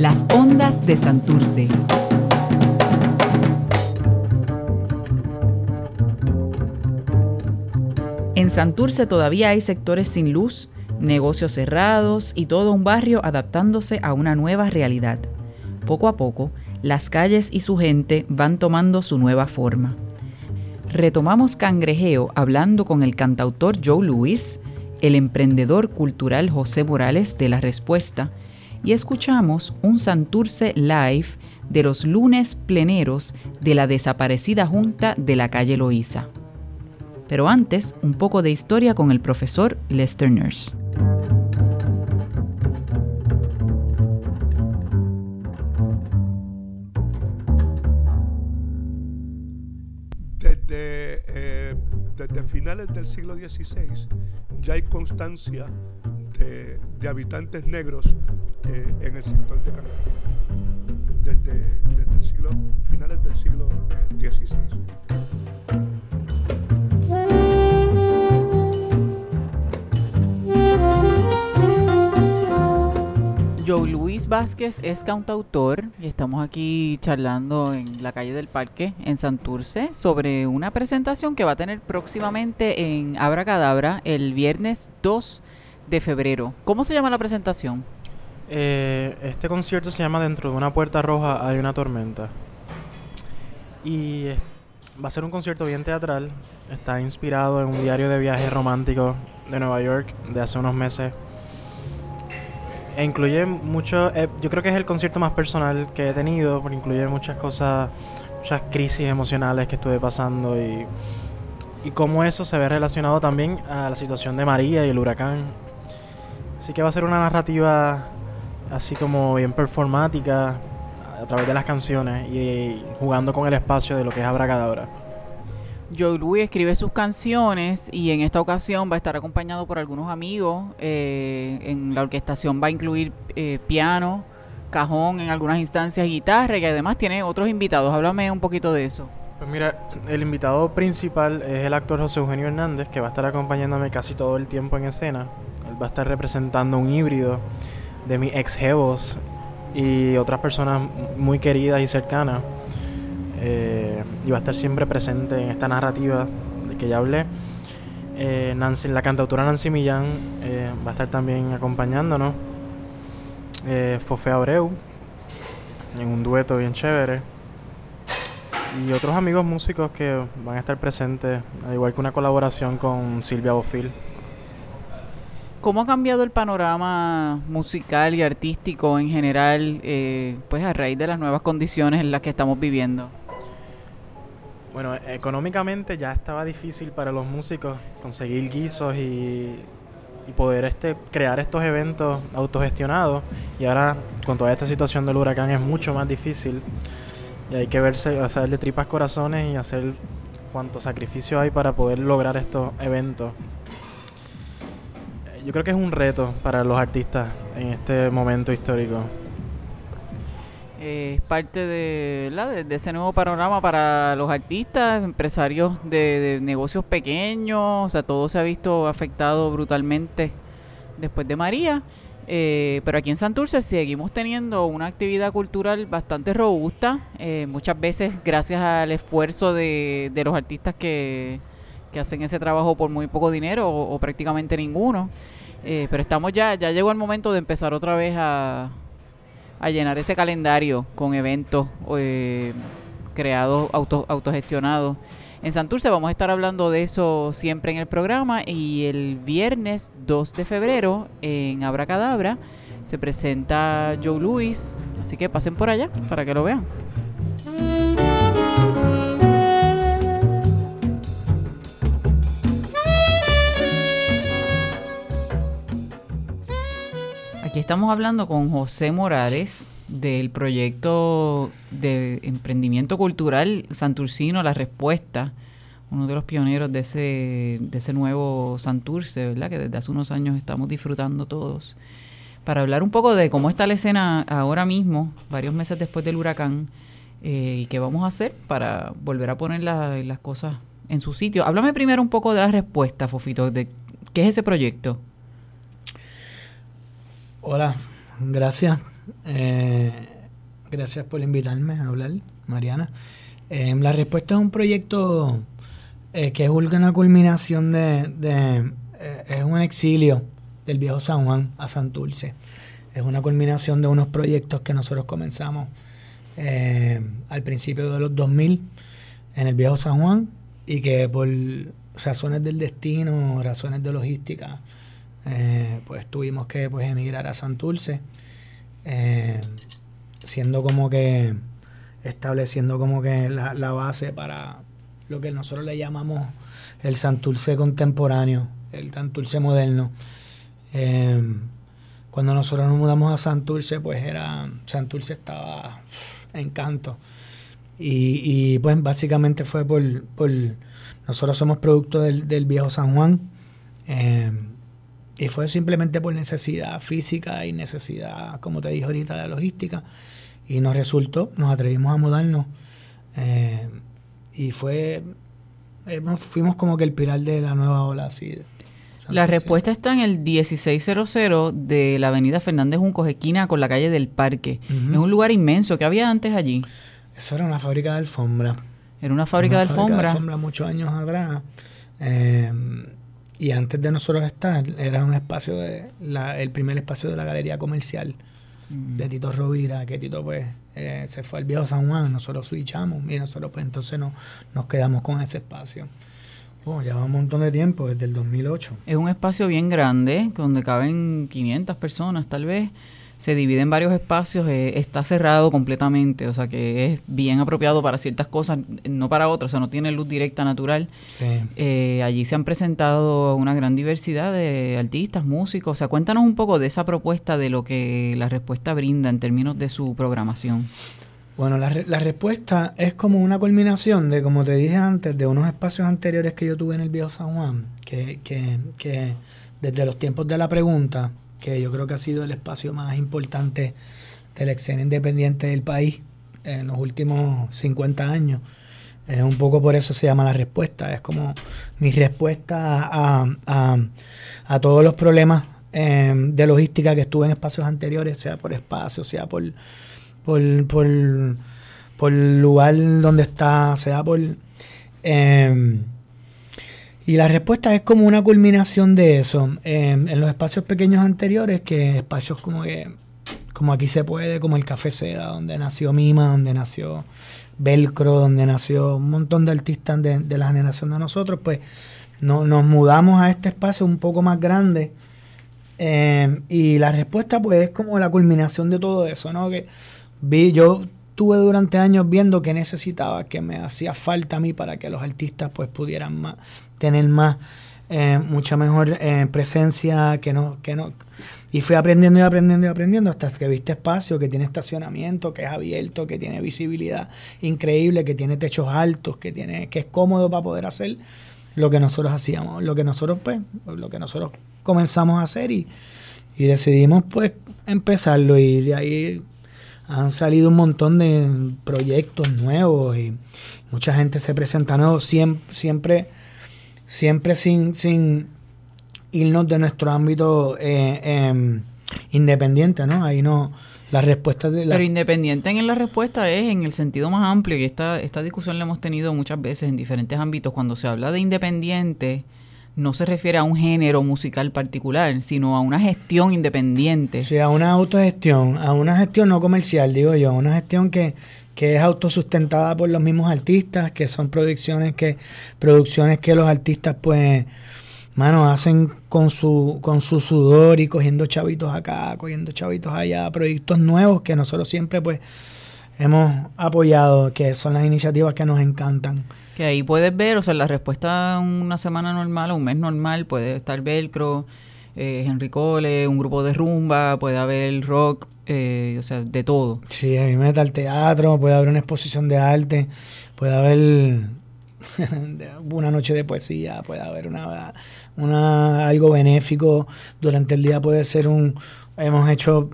Las ondas de Santurce. En Santurce todavía hay sectores sin luz, negocios cerrados y todo un barrio adaptándose a una nueva realidad. Poco a poco, las calles y su gente van tomando su nueva forma. Retomamos Cangrejeo hablando con el cantautor Joe Louis, el emprendedor cultural José Morales de La Respuesta y escuchamos un Santurce Live de los lunes pleneros de la desaparecida Junta de la calle Loíza. Pero antes, un poco de historia con el profesor Lester Nurse. Desde, eh, finales del siglo XVI ya hay constancia de habitantes negros eh, en el sector de Canadá. Desde, desde el siglo, finales del siglo XVI. Joe Luis Vázquez es cantautor y estamos aquí charlando en la calle del Parque en Santurce sobre una presentación que va a tener próximamente en Abra Cadabra el viernes 2 de febrero. ¿Cómo se llama la presentación? Eh, este concierto se llama Dentro de una puerta roja hay una tormenta. Y va a ser un concierto bien teatral. Está inspirado en un diario de viaje romántico de Nueva York de hace unos meses e incluye mucho, eh, yo creo que es el concierto más personal que he tenido, porque incluye muchas cosas, muchas crisis emocionales que estuve pasando y, y cómo eso se ve relacionado también a la situación de María y el huracán. Así que va a ser una narrativa así como bien performática a través de las canciones y, jugando con el espacio de lo que es Abracadabra. Joe Louis escribe sus canciones y en esta ocasión va a estar acompañado por algunos amigos. Eh, en la orquestación va a incluir eh, piano, cajón, en algunas instancias guitarra y además tiene otros invitados. Háblame un poquito de eso. Pues mira, el invitado principal es el actor José Eugenio Hernández, que va a estar acompañándome casi todo el tiempo en escena. Él va a estar representando un híbrido de mis ex jevos y otras personas muy queridas y cercanas. Eh, y va a estar siempre presente en esta narrativa de que ya hablé. Eh, Nancy, la cantautora Nancy Millán eh, va a estar también acompañándonos. Eh, Fofe Abreu, en un dueto bien chévere. Y otros amigos músicos que van a estar presentes, al igual que una colaboración con Silvia Bofil. ¿Cómo ha cambiado el panorama musical y artístico en general, pues a raíz de las nuevas condiciones en las que estamos viviendo? Bueno, económicamente ya estaba difícil para los músicos conseguir guisos y, poder este, crear estos eventos autogestionados. Y ahora, con toda esta situación del huracán, es mucho más difícil. Y hay que verse, hacer de tripas corazones y hacer cuánto sacrificio hay para poder lograr estos eventos. Yo creo que es un reto para los artistas en este momento histórico. Es parte de, de, ese nuevo panorama para los artistas, empresarios de, negocios pequeños, o sea, todo se ha visto afectado brutalmente después de María. Eh, pero aquí en Santurce seguimos teniendo una actividad cultural bastante robusta, eh, muchas veces gracias al esfuerzo de, los artistas que, hacen ese trabajo por muy poco dinero o, prácticamente ninguno. Eh, pero estamos ya, ya llegó el momento de empezar otra vez a, a llenar ese calendario con eventos eh, creados, auto, autogestionados. En Santurce vamos a estar hablando de eso siempre en el programa y el viernes 2 de febrero en Abracadabra se presenta Joe Louis, así que pasen por allá para que lo vean. Estamos hablando con José Morales del proyecto de emprendimiento cultural Santurcino La Respuesta, uno de los pioneros de ese, de ese nuevo Santurce, ¿verdad? Que desde hace unos años estamos disfrutando todos. Para hablar un poco de cómo está la escena ahora mismo, varios meses después del huracán, eh, y qué vamos a hacer para volver a poner las cosas en su sitio. Háblame primero un poco de la respuesta, Fofito, de qué es ese proyecto. Hola, gracias. Eh, Gracias por invitarme a hablar, Mariana. Eh, la respuesta es un proyecto eh, que es una culminación de... eh, es un exilio del viejo San Juan a Santurce. Es una culminación de unos proyectos que nosotros comenzamos al principio de los 2000 en el viejo San Juan y que por razones del destino, razones de logística, pues tuvimos que pues, emigrar a Santurce siendo como que estableciendo como que la, base para lo que nosotros le llamamos el Santurce contemporáneo, el Santurce moderno. Em, cuando nosotros nos mudamos a Santurce, pues era, Santurce estaba en canto. Y, pues básicamente fue por, por nosotros somos producto del, del viejo San Juan. Em, y fue simplemente por necesidad física y necesidad, como te dije ahorita, de logística. Y nos resultó, nos atrevimos a mudarnos. Eh, y fue, eh, fuimos como que el pilar de la nueva ola así. La respuesta está en el 1600 de la avenida Fernández Juncos, esquina con la calle del Parque. Es un lugar inmenso. ¿Qué había antes allí? Eso era una fábrica de alfombra. Era una fábrica de alfombra. Fábrica de alfombra muchos años atrás. Eh, y antes de nosotros estar, era un espacio de la, el primer espacio de la galería comercial mm. de Tito Rovira, que Tito pues eh, se fue al viejo San Juan, nosotros switchamos y nosotros pues entonces no, nos quedamos con ese espacio. Oh, lleva un montón de tiempo, desde el 2008. Es un espacio bien grande, donde caben 500 personas tal vez se divide en varios espacios, eh, está cerrado completamente, o sea que es bien apropiado para ciertas cosas, no para otras, o sea, no tiene luz directa natural. Eh, allí se han presentado una gran diversidad de artistas, músicos, o sea, cuéntanos un poco de esa propuesta, de lo que la respuesta brinda en términos de su programación. Bueno, la, la respuesta es como una culminación de, como te dije antes, de unos espacios anteriores que yo tuve en el Viejo San Juan, que, que, que desde los tiempos de la pregunta, que yo creo que ha sido el espacio más importante de la escena independiente del país en los últimos 50 años. Es un poco por eso se llama la respuesta. Es como mi respuesta a, todos los problemas em, de logística que estuve en espacios anteriores, sea por espacio, sea por, por, por, por lugar donde está, sea por... Eh, y la respuesta es como una culminación de eso. en los espacios pequeños anteriores, que espacios como que, como aquí se puede, como el Café Seda, donde nació Mima, donde nació Velcro, donde nació un montón de artistas de, la generación de nosotros, pues no, nos mudamos a este espacio un poco más grande. Em, y la respuesta pues es como la culminación de todo eso, ¿no? Que vi, yo estuve durante años viendo que necesitaba, que me hacía falta a mí para que los artistas pues pudieran más, tener más, eh, mucha mejor eh, presencia, que no, que no. Y fui aprendiendo y aprendiendo y aprendiendo hasta que viste espacio, que tiene estacionamiento, que es abierto, que tiene visibilidad increíble, que tiene techos altos, que tiene, que es cómodo para poder hacer lo que nosotros hacíamos, lo que nosotros pues, lo que nosotros comenzamos a hacer y, y decidimos pues empezarlo y de ahí han salido un montón de proyectos nuevos y mucha gente se presenta nuevo, siempre, siempre, siempre sin, sin irnos de nuestro ámbito eh, em, independiente, ¿no? Ahí no, la respuesta de la... Pero independiente en la respuesta es en el sentido más amplio y esta, esta discusión la hemos tenido muchas veces en diferentes ámbitos. Cuando se habla de independiente no se refiere a un género musical particular, sino a una gestión independiente. Sí, a una autogestión, a una gestión no comercial, digo yo, a una gestión que, que es autosustentada por los mismos artistas, que son producciones que producciones que los artistas pues mano hacen con su con su sudor y cogiendo chavitos acá, cogiendo chavitos allá, proyectos nuevos que nosotros siempre pues hemos apoyado, que son las iniciativas que nos encantan. Que ahí puedes ver, o sea, la respuesta a una semana normal o un mes normal puede estar Velcro, eh, Henry Cole, un grupo de rumba, puede haber rock, eh, o sea, de todo. Sí, a mí me el teatro, puede haber una exposición de arte, puede haber una noche de poesía, puede haber una, una algo benéfico durante el día, puede ser un... Hemos hecho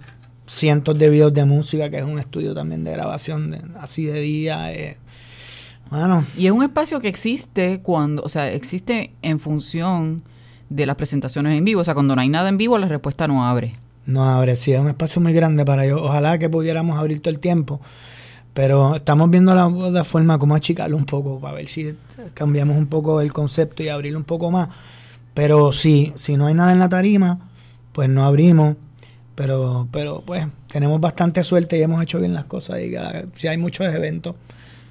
cientos de videos de música, que es un estudio también de grabación así de día. Eh, bueno. Y es un espacio que existe cuando, o sea, existe en función de las presentaciones en vivo. O sea, cuando no hay nada en vivo, la respuesta no abre. nos abre. un espacio muy grande para ellos. Ojalá que pudiéramos abrir todo el tiempo. Pero estamos viendo la, la forma como achicarlo un poco para ver si cambiamos un poco el concepto y abrirlo un poco más. Pero sí, si no hay nada en la tarima, pues no abrimos. Pero, pero pues tenemos bastante suerte y hemos hecho bien las cosas. Y si hay muchos eventos,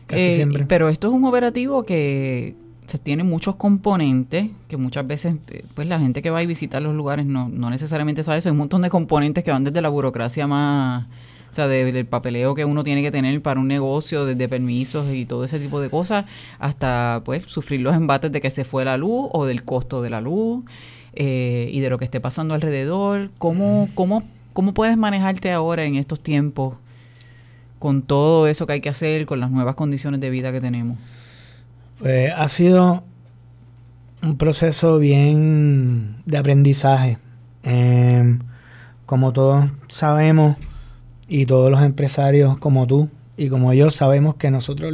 casi eh, siempre. Pero esto es un operativo que se tiene muchos componentes que muchas veces eh, pues la gente que va a visitar los lugares no, no necesariamente sabe eso. Hay un montón de componentes que van desde la burocracia más, o sea, del papeleo que uno tiene que tener para un negocio, desde permisos y todo ese tipo de cosas, hasta pues sufrir los embates de que se fue la luz o del costo de la luz eh, y de lo que esté pasando alrededor. ¿Cómo, cómo, ¿Cómo puedes manejarte ahora en estos tiempos con todo eso que hay que hacer, con las nuevas condiciones de vida que tenemos? Pues ha sido un proceso bien de aprendizaje. Em, como todos sabemos, y todos los empresarios como tú y como yo sabemos que nosotros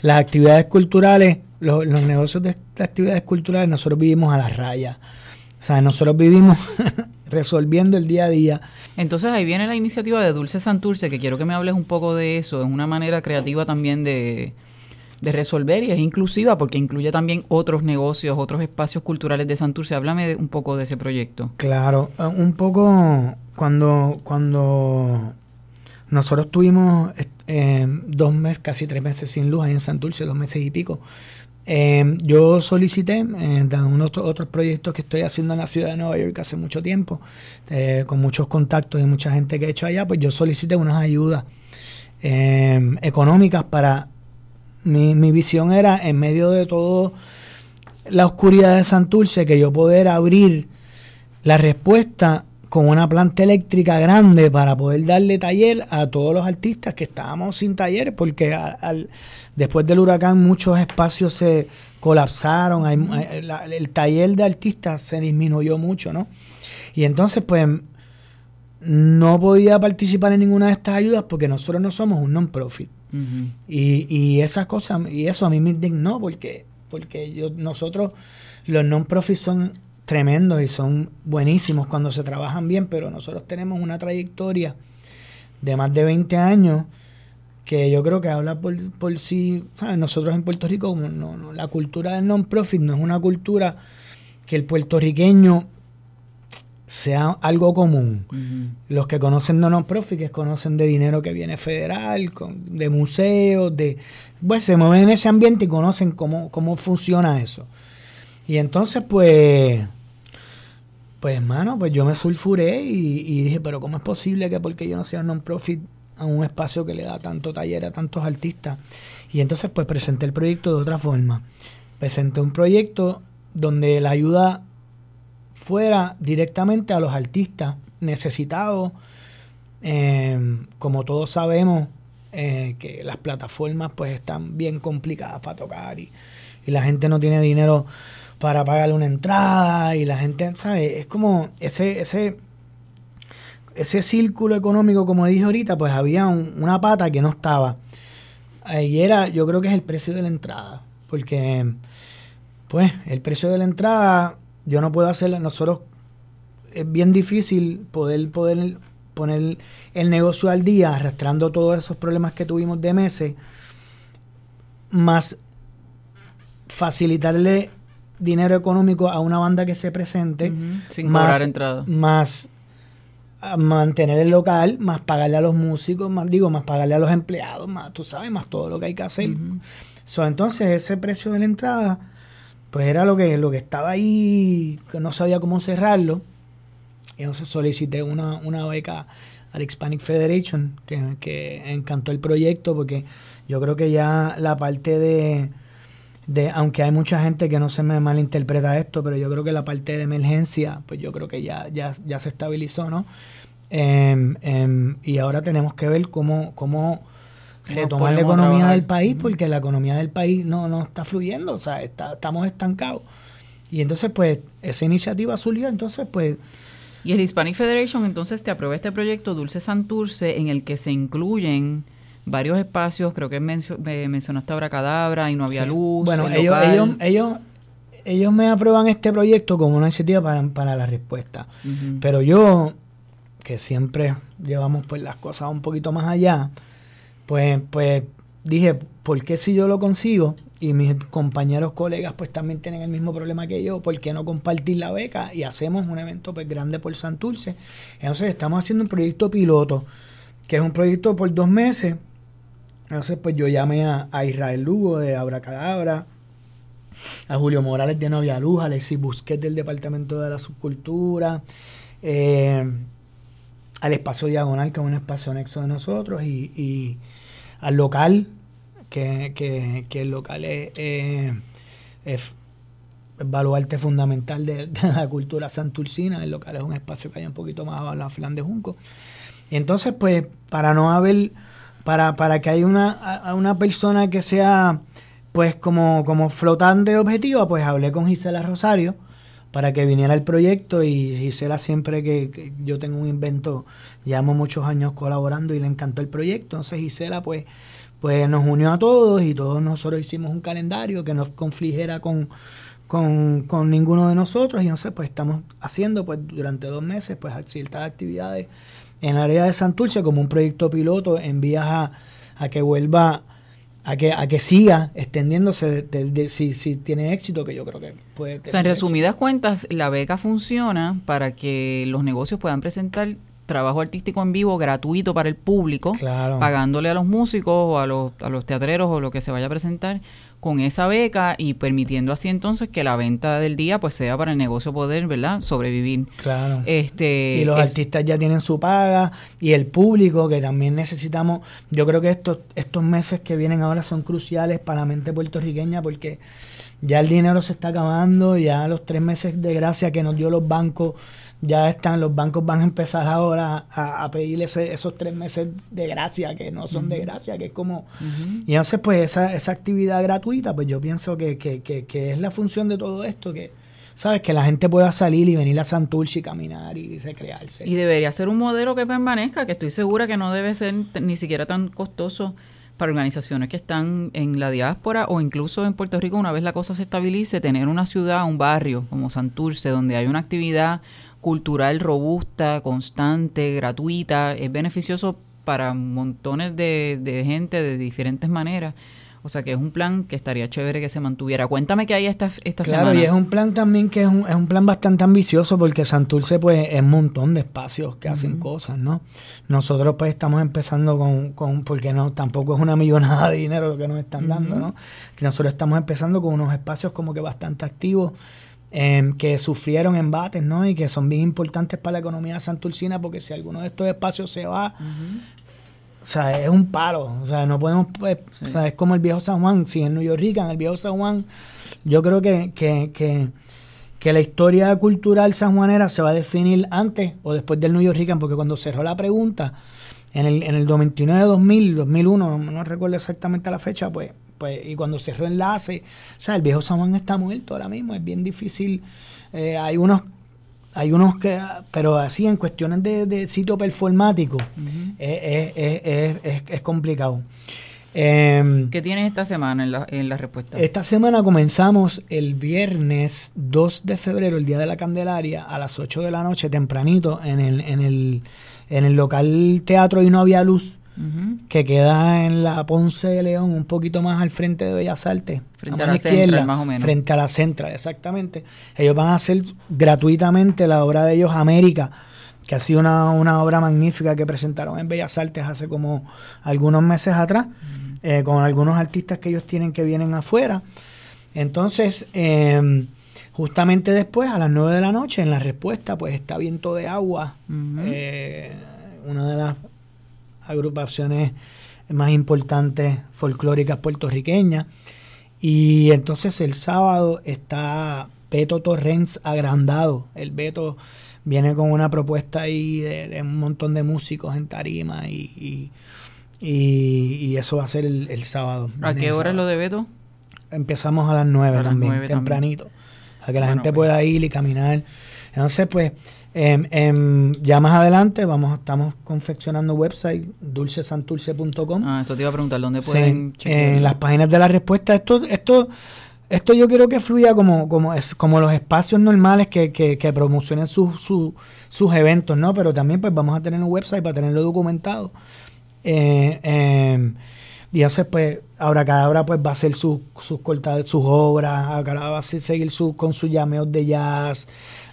las actividades culturales, los negocios de, actividades culturales, nosotros vivimos a la raya. O sea, nosotros vivimos resolviendo el día a día. Entonces ahí viene la iniciativa de Dulce Santurce, que quiero que me hables un poco de eso. Es una manera creativa también de, de resolver y es inclusiva porque incluye también otros negocios, otros espacios culturales de Santurce. Háblame un poco de ese proyecto. Claro, eh, un poco cuando, cuando nosotros tuvimos eh, dos meses, casi tres meses sin luz ahí en Santurce, dos meses y pico. Eh, yo solicité eh, unos otros proyectos que estoy haciendo en la ciudad de Nueva York hace mucho tiempo, con muchos contactos y mucha gente que he hecho allá, pues yo solicité unas ayudas económicas para mi, mi visión era, en medio de todo la oscuridad de Santurce, que yo poder abrir la respuesta con una planta eléctrica grande para poder darle taller a todos los artistas que estábamos sin taller, porque al, después del huracán muchos espacios se colapsaron, el taller de artistas se disminuyó mucho, ¿no? Y entonces, pues, no podía participar en ninguna de estas ayudas porque nosotros no somos un non-profit y, y esas cosas, y eso a mí me indignó porque, porque yo, nosotros, los non-profit son tremendos y son buenísimos cuando se trabajan bien, pero nosotros tenemos una trayectoria de más de 20 años que yo creo que habla por, por sí, Nosotros en Puerto Rico, no, no, la cultura del non-profit no es una cultura que el puertorriqueño sea algo común. Los que conocen de non-profit, que conocen de dinero que viene federal, de museos, de... Pues se mueven en ese ambiente y conocen cómo, cómo funciona eso. Y entonces, pues... Pues, hermano, pues yo me sulfuré y, dije, pero ¿cómo es posible que porque yo no sea non-profit a un espacio que le da tanto taller a tantos artistas? Y entonces, pues presenté el proyecto de otra forma. Presenté un proyecto donde la ayuda fuera directamente a los artistas necesitados. Em, como todos sabemos, eh, que las plataformas pues están bien complicadas para tocar y, la gente no tiene dinero para pagarle una entrada y la gente, ¿sabes? Es como ese, ese, ese círculo económico, como dije ahorita, pues había una pata que no estaba. Y era, yo creo que es el precio de la entrada, porque pues el precio de la entrada yo no puedo hacer, nosotros es bien difícil poder, poder poner el negocio al día, arrastrando todos esos problemas que tuvimos de meses, más facilitarle dinero económico a una banda que se presente, sin más, cobrar entrada. Más mantener el local, más pagarle a los músicos, más digo, más pagarle a los empleados, más tú sabes, más todo lo que hay que hacer. entonces ese precio de la entrada pues era lo que, lo que estaba ahí, que no sabía cómo cerrarlo. Y entonces solicité una, una beca al Hispanic Federation, que, que, encantó el proyecto, porque yo creo que ya la parte de, de, aunque hay mucha gente que no se me malinterpreta esto, pero yo creo que la parte de emergencia, pues yo creo que ya, ya, ya se estabilizó, ¿no? Em, em, y ahora tenemos que ver cómo, cómo retomar la economía del país porque la economía del país no, no está fluyendo, o sea, está, estamos estancados. Y entonces, pues, esa iniciativa surgió, entonces, pues... Y el Hispanic Federation entonces te aprueba este proyecto Dulce Santurce en el que se incluyen varios espacios, creo que mencionaste ahora Cadabra y no había luz. Bueno, ellos, ellos, ellos, ellos, me aprueban este proyecto como una iniciativa para, para la respuesta. Pero yo que siempre llevamos pues las cosas un poquito más allá, pues, pues dije, ¿por qué si yo lo consigo y mis compañeros colegas pues también tienen el mismo problema que yo, ¿por qué no compartir la beca y hacemos un evento pues grande por Santurce? Entonces estamos haciendo un proyecto piloto, que es un proyecto por dos meses. Entonces pues yo llamé a, Israel Lugo de Abracadabra, a Julio Morales de Novia Luz, a Alexis Busquets del Departamento de la Subcultura, eh, al Espacio Diagonal, que es un espacio anexo de nosotros, y al local que, que, el local es, es, baluarte fundamental de, la cultura santurcina. El local es un espacio que hay un poquito más abajo en la filan de Junco. Y entonces, pues, para no haber, para, para que haya una, una persona que sea, pues, como, como flotante objetiva, pues hablé con Gisela Rosario para que viniera el proyecto y Gisela siempre que, yo tengo un invento, llevamos muchos años colaborando y le encantó el proyecto, entonces Gisela pues pues nos unió a todos y todos nosotros hicimos un calendario que no confligiera con, con, ninguno de nosotros. Y entonces pues estamos haciendo pues durante dos meses pues ciertas actividades en el área de Santurce como un proyecto piloto en vías a, a que vuelva a que, a que siga extendiéndose de, si, si, tiene éxito, que yo creo que puede tener. O sea, en resumidas cuentas, la beca funciona para que los negocios puedan presentar trabajo artístico en vivo gratuito para el público, pagándole a los músicos o a los, a los teatreros o lo que se vaya a presentar con esa beca y permitiendo así entonces que la venta del día pues sea para el negocio poder, ¿verdad? Sobrevivir. Claro. Este, y los artistas ya tienen su paga y el público que también necesitamos, yo creo que estos, estos meses que vienen ahora son cruciales para la mente puertorriqueña porque ya el dinero se está acabando, ya los tres meses de gracia que nos dio los bancos ya están, los bancos van a empezar ahora a, a pedirle esos tres meses de gracia, que no son de gracia, que es como... Y entonces, pues, esa, esa actividad gratuita, pues yo pienso que, que, que, es la función de todo esto, que, ¿sabes? Que la gente pueda salir y venir a Santurce y caminar y recrearse. Y debería ser un modelo que permanezca, que estoy segura que no debe ser ni siquiera tan costoso para organizaciones que están en la diáspora o incluso en Puerto Rico, una vez la cosa se estabilice, tener una ciudad, un barrio como Santurce, donde hay una actividad cultural robusta, constante, gratuita, es beneficioso para montones de, de gente de diferentes maneras. O sea que es un plan que estaría chévere que se mantuviera. Cuéntame qué hay esta, esta semana. Claro, y es un plan también que es un, es un plan bastante ambicioso porque Santurce pues es un montón de espacios que hacen cosas, ¿no? Nosotros pues estamos empezando con, con, porque no, tampoco es una millonada de dinero lo que nos están dando, ¿no? Que nosotros estamos empezando con unos espacios como que bastante activos Em, que sufrieron embates, ¿no? Y que son bien importantes para la economía santurcina, porque si alguno de estos espacios se va, o sea, es un palo. O sea, no podemos, pues, o sea, es como el viejo San Juan. Si en New York en el viejo San Juan, yo creo que, que, que, que, la historia cultural sanjuanera se va a definir antes o después del New York porque cuando cerró la pregunta, en el, en el 29 2000, 2001, no, no recuerdo exactamente la fecha, pues pues, y cuando cerró enlace, o sea, el viejo San Juan está muerto ahora mismo, es bien difícil. Eh, hay unos hay unos que, pero así en cuestiones de, sitio performático, es, complicado. Em, ¿Qué tienes esta semana en la, en la respuesta? Esta semana comenzamos el viernes 2 de febrero, el día de la Candelaria, a las 8 de la noche, tempranito, en el, en el, en el local teatro y no había luz que queda en la Ponce de León, un poquito más al frente de Bellas Artes. Frente a, la Central, más o menos. Frente a la Central, exactamente. Ellos van a hacer gratuitamente la obra de ellos, América, que ha sido una, obra magnífica que presentaron en Bellas Artes hace como algunos meses atrás, eh, con algunos artistas que ellos tienen que vienen afuera. Entonces, em, justamente después, a las 9 de la noche, en la respuesta, pues está Viento de Agua, eh, una de las agrupaciones más importantes folclóricas puertorriqueñas. Y entonces el sábado está Beto Torrens agrandado. El Beto viene con una propuesta ahí de, un montón de músicos en tarima y, y, eso va a ser el, sábado. ¿A qué hora es lo de Beto? Empezamos a las 9 también, tempranito. A que la gente pueda pues. ir y caminar. Entonces, pues, Em, ya más adelante vamos estamos confeccionando website dulcesanturce.com. Ah, eso te iba a preguntar, ¿dónde pueden En las páginas de la respuesta. Esto, esto esto yo quiero que fluya como, como, es, como los espacios normales que, que, que promocionen sus sus sus eventos, ¿no? Pero también pues vamos a tener un website para tenerlo documentado. Eh, eh, y entonces, pues, ahora cada hora pues va a hacer sus, sus cortadas, sus obras, ahora va a seguir su, con sus llameos de jazz.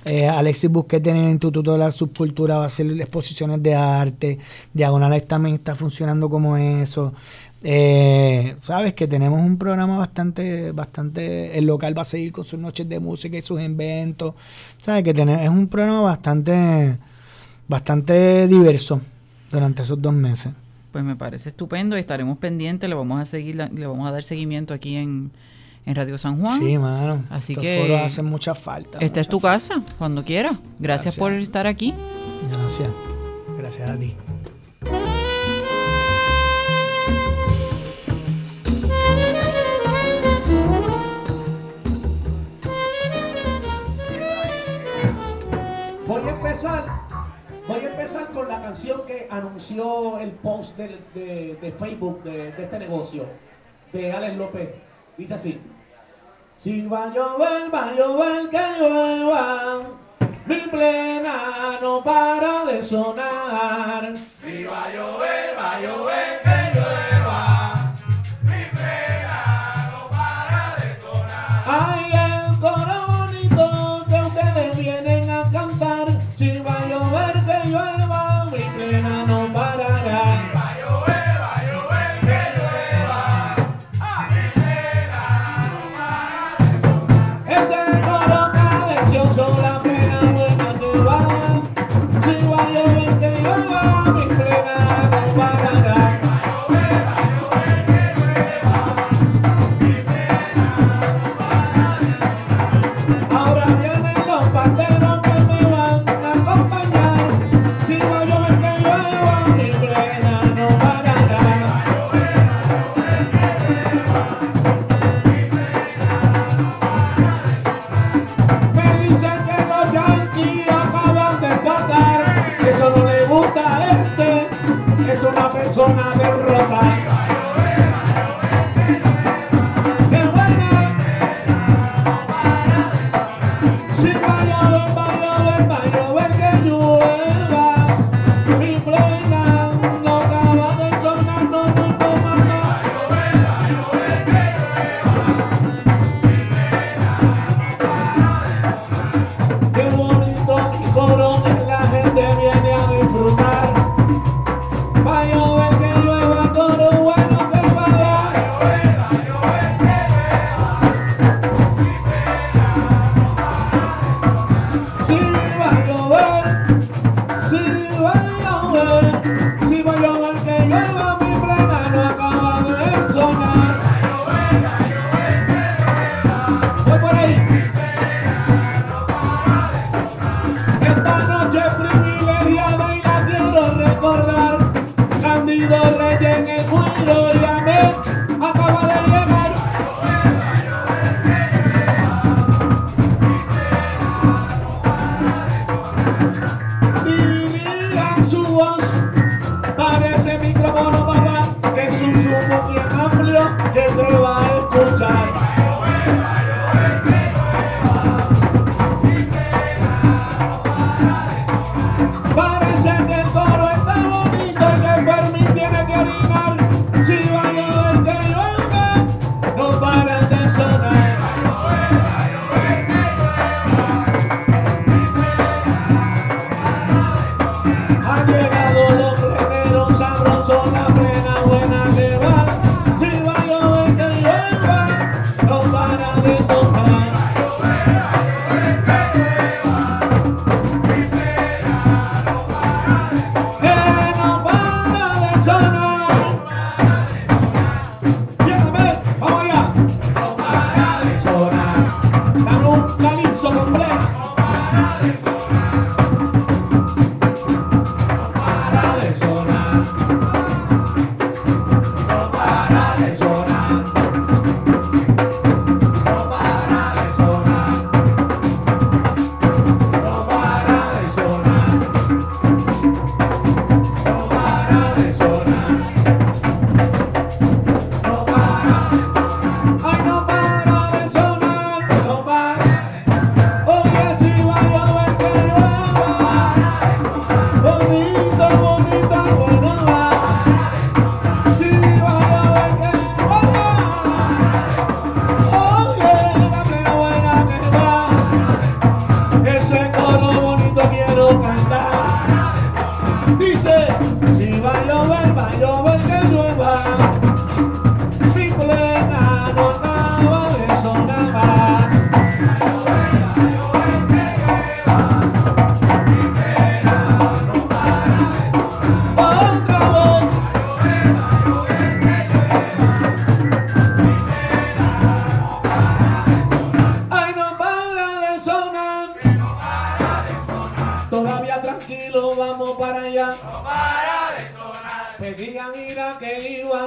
Eh, Alexis Busquete en el Instituto de la Subcultura va a hacer exposiciones de arte. Diagonales también está funcionando como eso. Eh, Sabes que tenemos un programa bastante, bastante. El local va a seguir con sus noches de música y sus inventos. Sabes que tenemos, es un programa bastante, bastante diverso durante esos dos meses. Pues me parece estupendo y estaremos pendientes, le vamos a seguir, le vamos a dar seguimiento aquí en, en Radio San Juan. Sí, mano. Así Estos que foros hacen mucha falta. Esta es tu casa, cuando quieras. Gracias, Gracias. por estar aquí. Gracias. Gracias a ti. Voy a empezar, voy a empezar con la canción que anunció el post de Facebook de, de este negocio, de Alex López. Dice así. Si va a llover, va a llover que llueva, mi plena no para de sonar. Ay,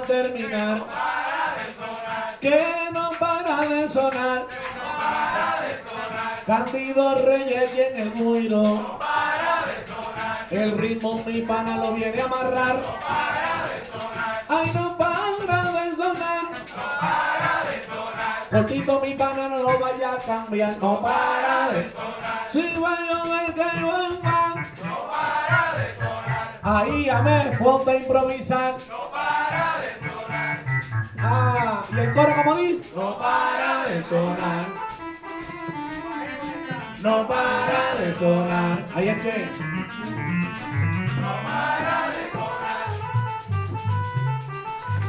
terminar. Que no para de sonar. Candido Reyes y en el guiro. El ritmo mi pana lo viene a amarrar. Ay, no para de sonar. Cortito mi pana no lo vaya a cambiar, no para de sonar. Si va a llover que llueva. Ahí, amén, ponte a improvisar. No para de sonar. Ah, y el coro como dice. No para de sonar. No para de sonar. Ahí es que. No para de sonar.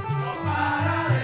No para de sonar.